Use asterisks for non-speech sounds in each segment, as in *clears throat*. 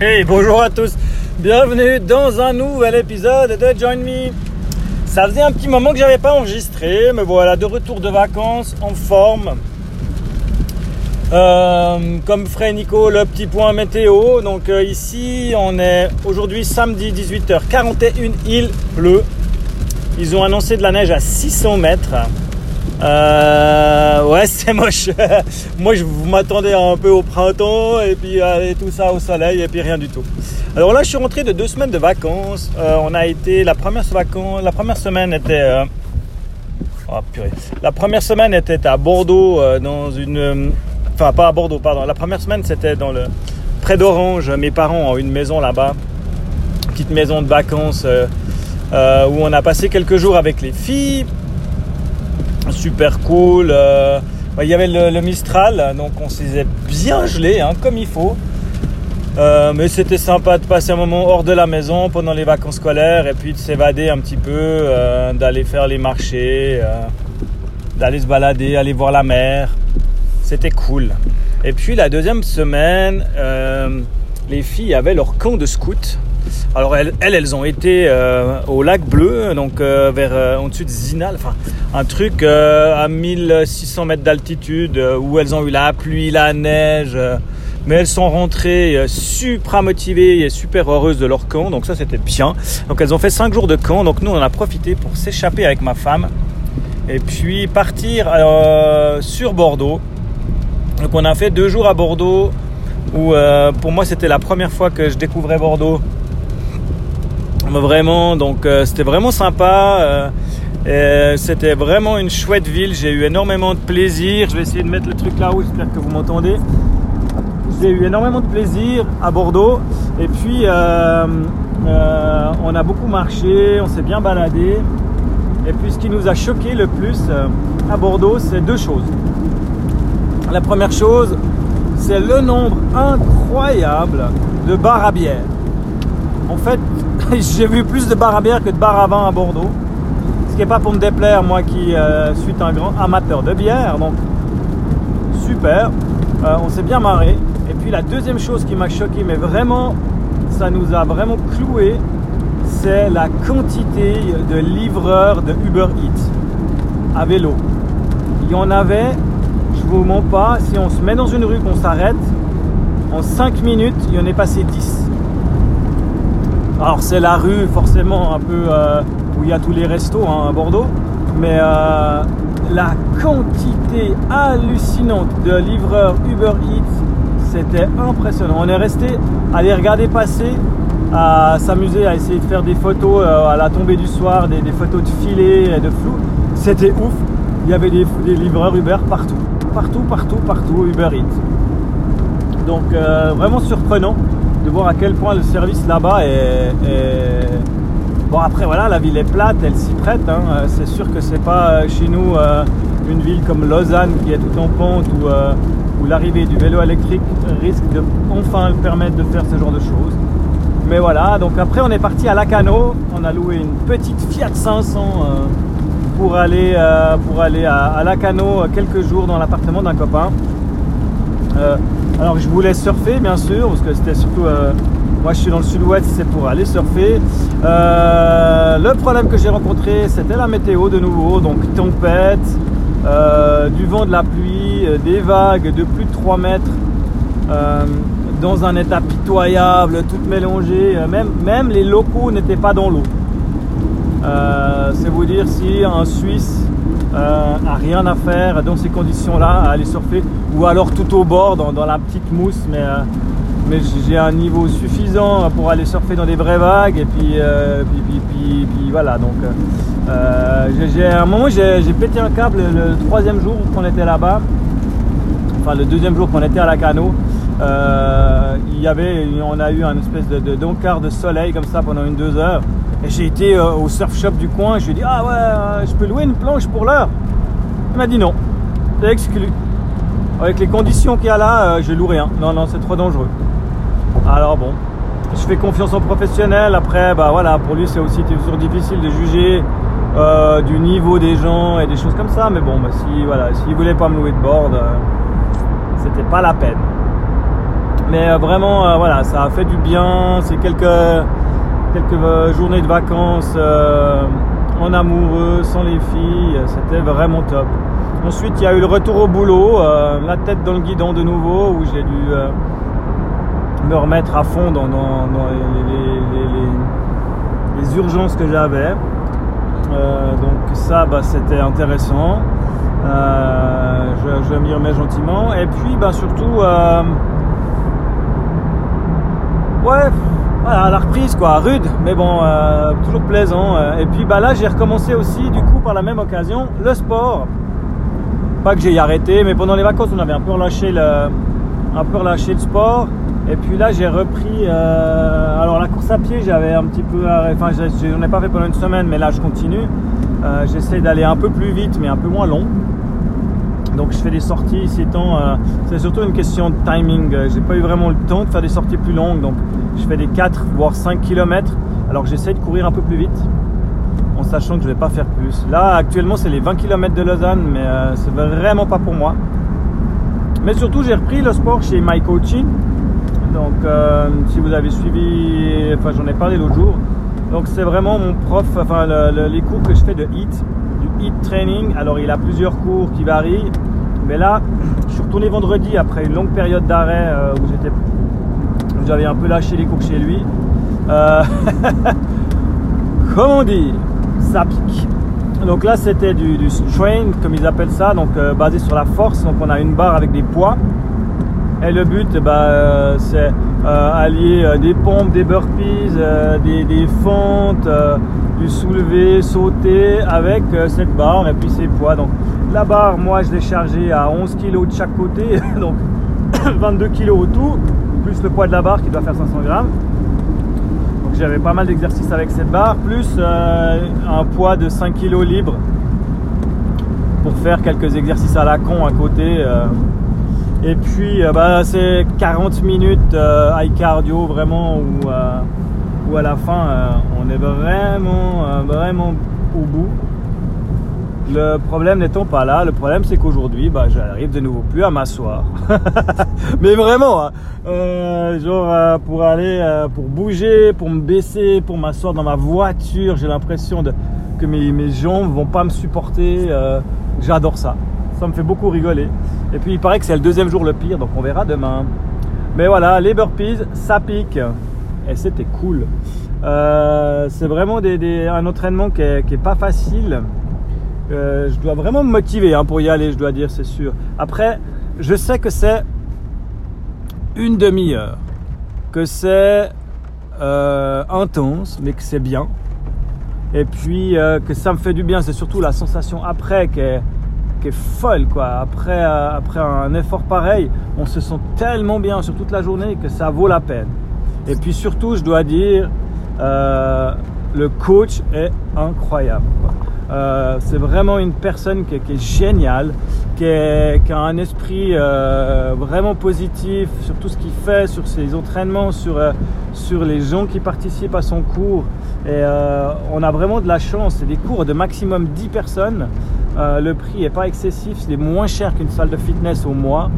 Hey, bonjour à tous. Bienvenue dans un nouvel épisode de Join Me. Ça faisait un petit moment que j'avais pas enregistré, mais voilà, de retour de vacances, en forme. Euh, comme ferait Nico, le petit point météo. Donc euh, ici, on est aujourd'hui samedi 18h41, il pleut. Ils ont annoncé de la neige à 600 mètres. Euh, ouais, *laughs* c'est moche. Moi, je m'attendais un peu au printemps et puis euh, tout ça au soleil et puis rien du tout. Alors là, je suis rentré de deux semaines de vacances. Euh, on a été la première vacances, la première semaine était. Oh, purée. La première semaine était à Bordeaux dans une. Enfin, pas à Bordeaux, pardon. La première semaine, c'était dans le près d'Orange. Mes parents ont une maison là-bas, petite maison de vacances où on a passé quelques jours avec les filles super cool. Euh, il y avait le, Mistral, donc on s'est bien gelé, hein, comme il faut. Euh, mais c'était sympa de passer un moment hors de la maison pendant les vacances scolaires et puis de s'évader un petit peu, euh, d'aller faire les marchés, d'aller se balader, aller voir la mer. C'était cool. Et puis la deuxième semaine, les filles avaient leur camp de scout. Alors elles, elles, ont été euh, au lac Bleu, donc euh, vers euh, en dessus de Zinal, enfin un truc à 1600 mètres d'altitude où elles ont eu la pluie, la neige, mais elles sont rentrées super motivées et super heureuses de leur camp, donc ça c'était bien. Donc elles ont fait 5 jours de camp, donc nous on a profité pour s'échapper avec ma femme et puis partir sur Bordeaux. Donc on a fait deux jours à Bordeaux où pour moi c'était la première fois que je découvrais Bordeaux Vraiment, donc euh, c'était vraiment sympa. Euh, c'était vraiment une chouette ville. J'ai eu énormément de plaisir. Je vais essayer de mettre le truc là-haut, j'espère que vous m'entendez. J'ai eu énormément de plaisir à Bordeaux. Et puis, euh, on a beaucoup marché, on s'est bien baladé. Et puis, ce qui nous a choqué le plus à Bordeaux, c'est deux choses. La première chose, c'est le nombre incroyable de bars à bière. En fait, *laughs* j'ai vu plus de bars à bière que de bars à vin à Bordeaux. Ce qui n'est pas pour me déplaire, moi qui euh, suis un grand amateur de bière. Donc, super. Euh, on s'est bien marré. Et puis la deuxième chose qui m'a choqué, mais vraiment, ça nous a vraiment cloué, c'est la quantité de livreurs de Uber Eats à vélo. Il y en avait, je vous mens pas, si on se met dans une rue, qu'on s'arrête, en 5 minutes, il y en est passé 10. Alors c'est la rue forcément un peu euh, où il y a tous les restos hein, à Bordeaux, mais euh, la quantité hallucinante de livreurs Uber Eats, c'était impressionnant. On est resté à les regarder passer, à s'amuser, à essayer de faire des photos euh, à la tombée du soir, des, photos de filets et de flou. C'était ouf. Il y avait des, livreurs Uber partout, partout, partout, partout Uber Eats. Donc vraiment surprenant de voir à quel point le service là-bas est, Bon après voilà, la ville est plate, elle s'y prête. Hein. Euh, c'est sûr que c'est pas euh, chez nous euh, une ville comme Lausanne qui est tout en pente où, l'arrivée du vélo électrique risque de enfin permettre de faire ce genre de choses. Mais voilà, donc après on est parti à Lacano, on a loué une petite Fiat 500 pour aller, pour aller à, à Lacano quelques jours dans l'appartement d'un copain. Alors je voulais surfer bien sûr, parce que c'était surtout... Euh, moi je suis dans le sud-ouest, c'est pour aller surfer. Euh, le problème que j'ai rencontré, c'était la météo de nouveau, donc tempête, euh, du vent, de la pluie, des vagues de plus de 3 mètres, dans un état pitoyable, tout mélangé. Même, même les locaux n'étaient pas dans l'eau. c'est vous dire si un Suisse euh, a rien à faire dans ces conditions-là, à aller surfer, ou alors tout au bord, dans, la petite mousse, mais, euh, j'ai un niveau suffisant pour aller surfer dans des vraies vagues, et puis, euh, puis, puis, puis, voilà, donc j'ai à un moment j'ai pété un câble le troisième jour qu'on était là-bas, enfin le deuxième jour qu'on était à la cano, il y avait, on a eu un espèce de, de, de soleil comme ça pendant une deux heures. Et j'ai été euh, au surf shop du coin, je lui ai dit Ah ouais, euh, je peux louer une planche pour l'heure? Il m'a dit non, c'est exclu. Avec les conditions qu'il y a là, euh, je loue rien. Non, non, c'est trop dangereux. Alors bon, je fais confiance aux professionnels. Après, bah voilà, pour lui, c'est aussi toujours difficile de juger du niveau des gens et des choses comme ça. Mais bon, bah, si voilà, s'il voulait pas me louer de board, c'était pas la peine. Mais vraiment, voilà, ça a fait du bien. C'est quelques, quelques journées de vacances en amoureux, sans les filles. C'était vraiment top. Ensuite, il y a eu le retour au boulot, la tête dans le guidon de nouveau, où j'ai dû me remettre à fond dans, les, urgences que j'avais. Euh, donc ça, bah, c'était intéressant. Euh, je, m'y remets gentiment. Et puis, bah, surtout, euh, ouais, voilà, la reprise, quoi, rude, mais bon, toujours plaisant. Et puis, bah, là, j'ai recommencé aussi, du coup, par la même occasion, le sport. Pas que j'ai arrêté, mais pendant les vacances, on avait un peu relâché le, un peu relâché le sport. Et puis là, j'ai repris. Euh, alors, la course à pied, j'avais un petit peu. Enfin, j'en ai pas fait pendant une semaine, mais là, je continue. Euh, j'essaie d'aller un peu plus vite, mais un peu moins long. Donc, je fais des sorties ici étant. Euh, c'est surtout une question de timing. J'ai pas eu vraiment le temps de faire des sorties plus longues. Donc, je fais des 4 voire 5 km. Alors j'essaie de courir un peu plus vite. En sachant que je vais pas faire plus. Là, actuellement, c'est les 20 km de Lausanne, mais c'est vraiment pas pour moi. Mais surtout, j'ai repris le sport chez My Coaching. Donc, euh, si vous avez suivi, enfin, j'en ai parlé l'autre jour. Donc, c'est vraiment mon prof, enfin, les cours que je fais de HIT, du HIT training. Alors, il a plusieurs cours qui varient. Mais là, je suis retourné vendredi après une longue période d'arrêt euh, où j'avais un peu lâché les cours chez lui. Euh, *laughs* comment dire Ça pique. Donc là, c'était du, du, strain, comme ils appellent ça, donc basé sur la force. Donc, on a une barre avec des poids. Et le but, bah, euh, c'est euh, allier euh, des pompes, des burpees, des, fentes, du soulevé, sauter avec cette barre et puis ses poids. Donc la barre, moi, je l'ai chargée à 11 kg de chaque côté, *laughs* donc *coughs* 22 kg au tout, plus le poids de la barre qui doit faire 500 grammes. Donc j'avais pas mal d'exercices avec cette barre, plus un poids de 5 kg libre pour faire quelques exercices à la con à côté. Et puis euh, bah, c'est 40 minutes euh, high cardio vraiment où, euh, à la fin on est vraiment vraiment au bout. Le problème n'étant pas là, le problème c'est qu'aujourd'hui bah, j'arrive de nouveau plus à m'asseoir. *laughs* Mais vraiment, hein. genre pour aller, pour bouger, pour me baisser, pour m'asseoir dans ma voiture, j'ai l'impression que mes, jambes vont pas me supporter. J'adore ça ça me fait beaucoup rigoler. Et puis il paraît que c'est le deuxième jour le pire, donc on verra demain. Mais voilà, les burpees, ça pique. Et c'était cool. Euh, c'est vraiment un entraînement qui est, pas facile. Euh, je dois vraiment me motiver hein, pour y aller, je dois dire, c'est sûr. Après, je sais que c'est une demi-heure, que c'est euh, intense, mais que c'est bien. Et puis que ça me fait du bien, c'est surtout la sensation après qui est, folle quoi. Après, euh, après un effort pareil, on se sent tellement bien sur toute la journée que ça vaut la peine. Et puis surtout, je dois dire, euh, le coach est incroyable. Euh, c'est vraiment une personne qui est, géniale, qui, a un esprit vraiment positif sur tout ce qu'il fait, sur ses entraînements, sur, sur les gens qui participent à son cours. On a vraiment de la chance. C'est des cours de maximum 10 personnes. Euh, le prix est pas excessif, c'est moins cher qu'une salle de fitness au mois.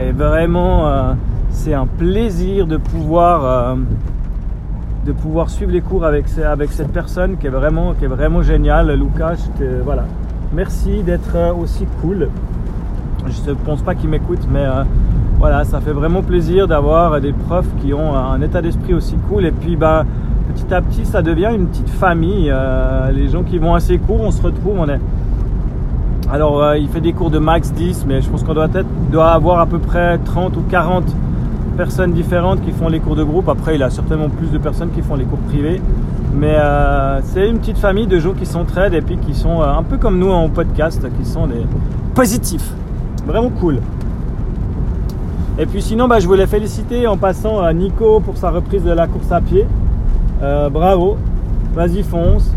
Et vraiment, euh, c'est un plaisir de pouvoir, euh, de pouvoir suivre les cours avec, cette personne qui est vraiment, qui est vraiment géniale. Lucas, voilà. merci d'être aussi cool. Je ne pense pas qu'il m'écoute, mais voilà, ça fait vraiment plaisir d'avoir des profs qui ont un état d'esprit aussi cool. Et puis, bah, petit à petit, ça devient une petite famille. les gens qui vont à ces cours, on se retrouve, on est alors, euh, il fait des cours de max 10, mais je pense qu'on doit, doit avoir à peu près 30 ou 40 personnes différentes qui font les cours de groupe. Après, il a certainement plus de personnes qui font les cours privés. Mais euh, c'est une petite famille de gens qui s'entraident et puis qui sont euh, un peu comme nous en podcast, qui sont des positifs. Vraiment cool. Et puis sinon, bah, je voulais féliciter en passant à Nico pour sa reprise de la course à pied. bravo, vas-y fonce.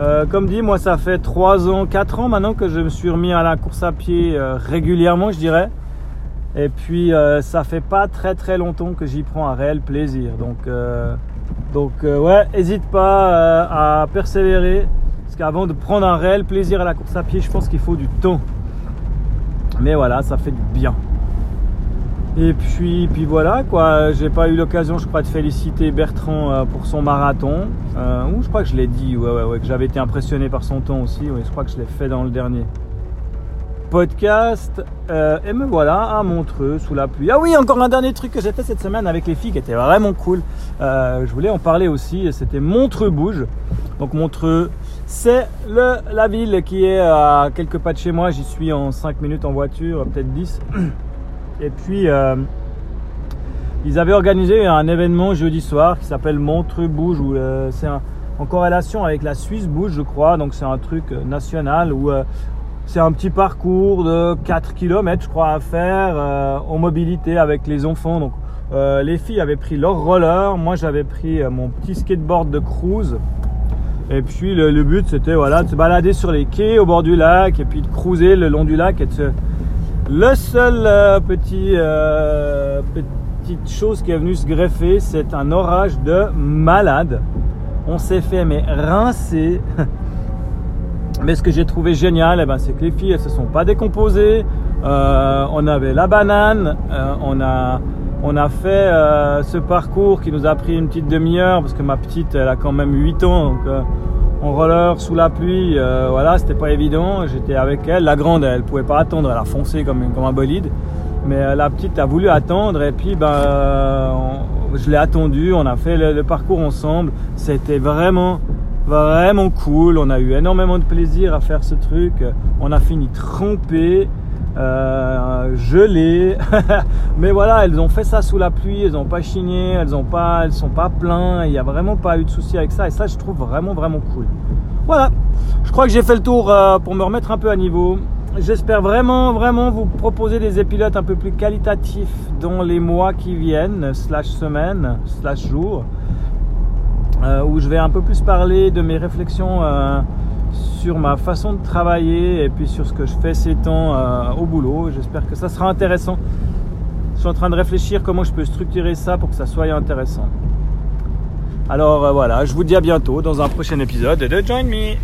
Euh, comme dit, moi ça fait 3 ans, 4 ans maintenant que je me suis remis à la course à pied euh, régulièrement, je dirais. Et puis euh, ça fait pas très très longtemps que j'y prends un réel plaisir. Donc, donc ouais, n'hésite pas à persévérer. Parce qu'avant de prendre un réel plaisir à la course à pied, je pense qu'il faut du temps. Mais voilà, ça fait du bien. Et puis, puis voilà, quoi. J'ai pas eu l'occasion, je crois, de féliciter Bertrand euh, pour son marathon. Euh, ou je crois que je l'ai dit, ouais, que j'avais été impressionné par son temps aussi. Je crois que je l'ai fait dans le dernier podcast. Euh, et me voilà à Montreux sous la pluie. Ah oui, encore un dernier truc que j'ai fait cette semaine avec les filles qui était vraiment cool. je voulais en parler aussi. C'était Montreux Bouge. Donc Montreux, c'est la ville qui est à quelques pas de chez moi. J'y suis en 5 minutes en voiture, peut-être 10. *clears throat* Et puis, euh, ils avaient organisé un événement jeudi soir qui s'appelle Montreux Bouge, euh, c'est en corrélation avec la Suisse Bouge, je crois. Donc, c'est un truc euh, national où c'est un petit parcours de 4 km, je crois, à faire en mobilité avec les enfants. Donc, les filles avaient pris leur roller, moi j'avais pris mon petit skateboard de cruise. Et puis le, but c'était voilà, de se balader sur les quais au bord du lac et puis de cruiser le long du lac et de le seul euh, petit, euh, petite chose qui est venue se greffer, c'est un orage de malade. On s'est fait mais rincer. *laughs* mais ce que j'ai trouvé génial, eh ben, c'est que les filles elles se sont pas décomposées. Euh, on avait la banane, on a on a fait ce parcours qui nous a pris une petite demi-heure parce que ma petite elle a quand même 8 ans donc en roller sous la pluie, euh, voilà, c'était pas évident. J'étais avec elle. La grande, elle pouvait pas attendre, elle a foncé comme, comme un bolide. Mais euh, la petite a voulu attendre et puis ben, je l'ai attendu. On a fait le, parcours ensemble. C'était vraiment, vraiment cool. On a eu énormément de plaisir à faire ce truc. On a fini trempé. Euh, gelé. *laughs* Mais voilà, elles ont fait ça sous la pluie, elles n'ont pas chigné, elles ont pas, elles sont pas pleins. Il n'y a vraiment pas eu de souci avec ça. Et ça, je trouve vraiment, vraiment cool. Voilà, je crois que j'ai fait le tour euh, pour me remettre un peu à niveau. J'espère vraiment, vraiment vous proposer des épilotes un peu plus qualitatifs dans les mois qui viennent, slash semaines, slash jours, euh, où je vais un peu plus parler de mes réflexions sur ma façon de travailler et puis sur ce que je fais ces temps euh, au boulot. J'espère que ça sera intéressant. Je suis en train de réfléchir comment je peux structurer ça pour que ça soit intéressant. Alors euh, voilà, je vous dis à bientôt dans un prochain épisode de Join Me.